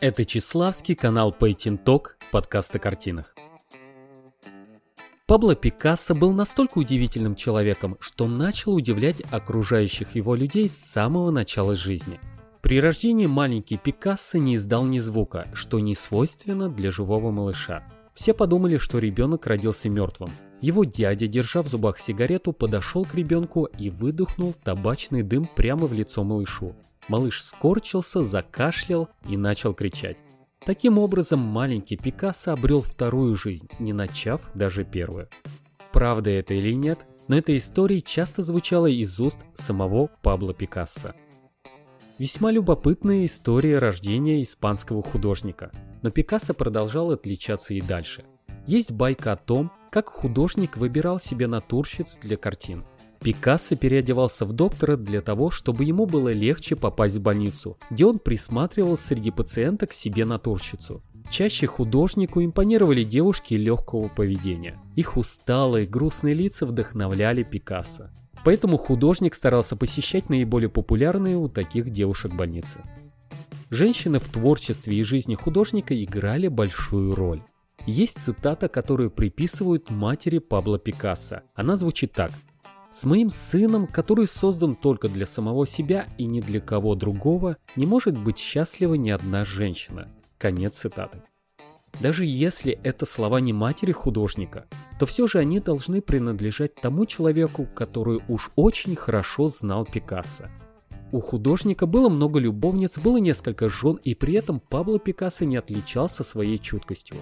Это Числавский канал Painting Talk, подкаст о картинах. Пабло Пикассо был настолько удивительным человеком, что начал удивлять окружающих его людей с самого начала жизни. При рождении маленький Пикассо не издал ни звука, что не свойственно для живого малыша. Все подумали, что ребенок родился мертвым. Его дядя, держа в зубах сигарету, подошел к ребенку и выдохнул табачный дым прямо в лицо малышу. Малыш скорчился, закашлял и начал кричать. Таким образом, маленький Пикассо обрел вторую жизнь, не начав даже первую. Правда это или нет, но эта история часто звучала из уст самого Пабло Пикассо. Весьма любопытная история рождения испанского художника, но Пикассо продолжал отличаться и дальше. Есть байка о том, как художник выбирал себе натурщиц для картин. Пикассо переодевался в доктора для того, чтобы ему было легче попасть в больницу, где он присматривал среди пациенток себе натурщицу. Чаще художнику импонировали девушки легкого поведения. Их усталые, грустные лица вдохновляли Пикассо. Поэтому художник старался посещать наиболее популярные у таких девушек больницы. Женщины в творчестве и жизни художника играли большую роль. Есть цитата, которую приписывают матери Пабло Пикассо. Она звучит так. «С моим сыном, который создан только для самого себя и ни для кого другого, не может быть счастлива ни одна женщина». Конец цитаты. Даже если это слова не матери художника, то все же они должны принадлежать тому человеку, который уж очень хорошо знал Пикассо. У художника было много любовниц, было несколько жен, и при этом Пабло Пикассо не отличался своей чуткостью.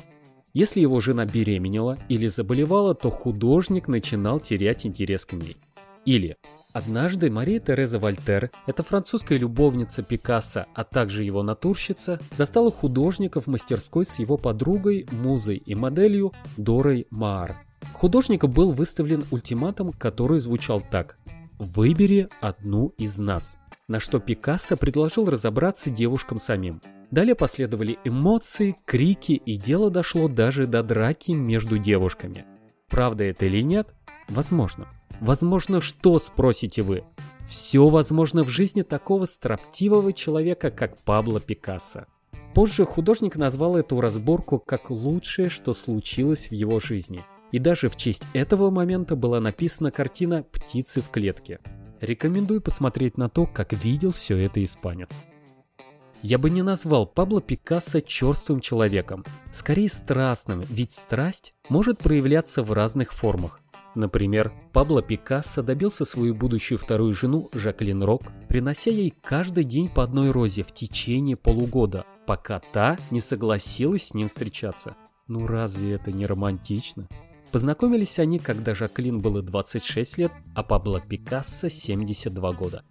Если его жена беременела или заболевала, то художник начинал терять интерес к ней. Или Однажды Мария Тереза Вольтер, эта французская любовница Пикассо, а также его натурщица, застала художника в мастерской с его подругой, музой и моделью Дорой Маар. Художнику был выставлен ультиматум, который звучал так «Выбери одну из нас», на что Пикассо предложил разобраться девушкам самим. Далее последовали эмоции, крики и дело дошло даже до драки между девушками. Правда это или нет? Возможно. Возможно что, спросите вы? Все возможно в жизни такого строптивого человека, как Пабло Пикассо. Позже художник назвал эту разборку как лучшее, что случилось в его жизни. И даже в честь этого момента была написана картина «Птицы в клетке». Рекомендую посмотреть на то, как видел все это испанец. Я бы не назвал Пабло Пикассо черствым человеком, скорее страстным, ведь страсть может проявляться в разных формах. Например, Пабло Пикассо добился свою будущую вторую жену Жаклин Рок, принося ей каждый день по одной розе в течение полугода, пока та не согласилась с ним встречаться. Ну разве это не романтично? Познакомились они, когда Жаклин было 26 лет, а Пабло Пикассо 72 года.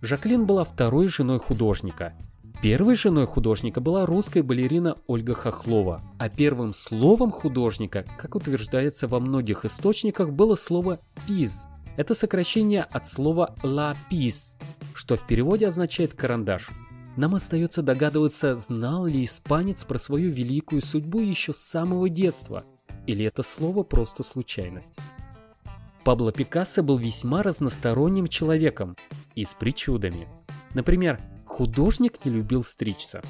Жаклин была второй женой художника. Первой женой художника была русская балерина Ольга Хохлова, а первым словом художника, как утверждается во многих источниках, было слово «пиз». Это сокращение от слова «la pis», что в переводе означает «карандаш». Нам остается догадываться, знал ли испанец про свою великую судьбу еще с самого детства, или это слово просто случайность. Пабло Пикассо был весьма разносторонним человеком и с причудами. Например, художник не любил стричься.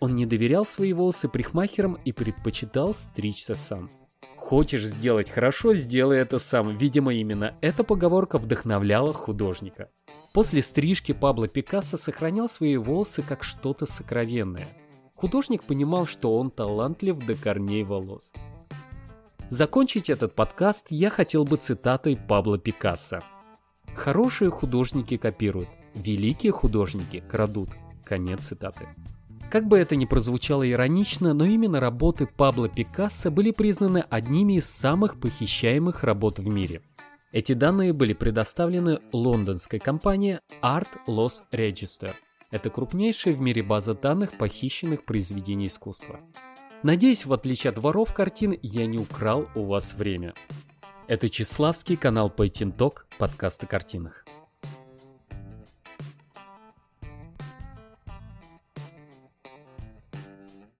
Он не доверял свои волосы парикмахерам и предпочитал стричься сам. Хочешь сделать хорошо, сделай это сам. Видимо, именно эта поговорка вдохновляла художника. После стрижки Пабло Пикассо сохранял свои волосы как что-то сокровенное. Художник понимал, что он талантлив до корней волос. Закончить этот подкаст я хотел бы цитатой Пабло Пикассо. Хорошие художники копируют, великие художники крадут. Конец цитаты. Как бы это ни прозвучало иронично, но именно работы Пабло Пикассо были признаны одними из самых похищаемых работ в мире. Эти данные были предоставлены лондонской компанией Art Loss Register. Это крупнейшая в мире база данных похищенных произведений искусства. Надеюсь, в отличие от воров картин, я не украл у вас время. Это Числавский канал Пейтинток, подкаст о картинах.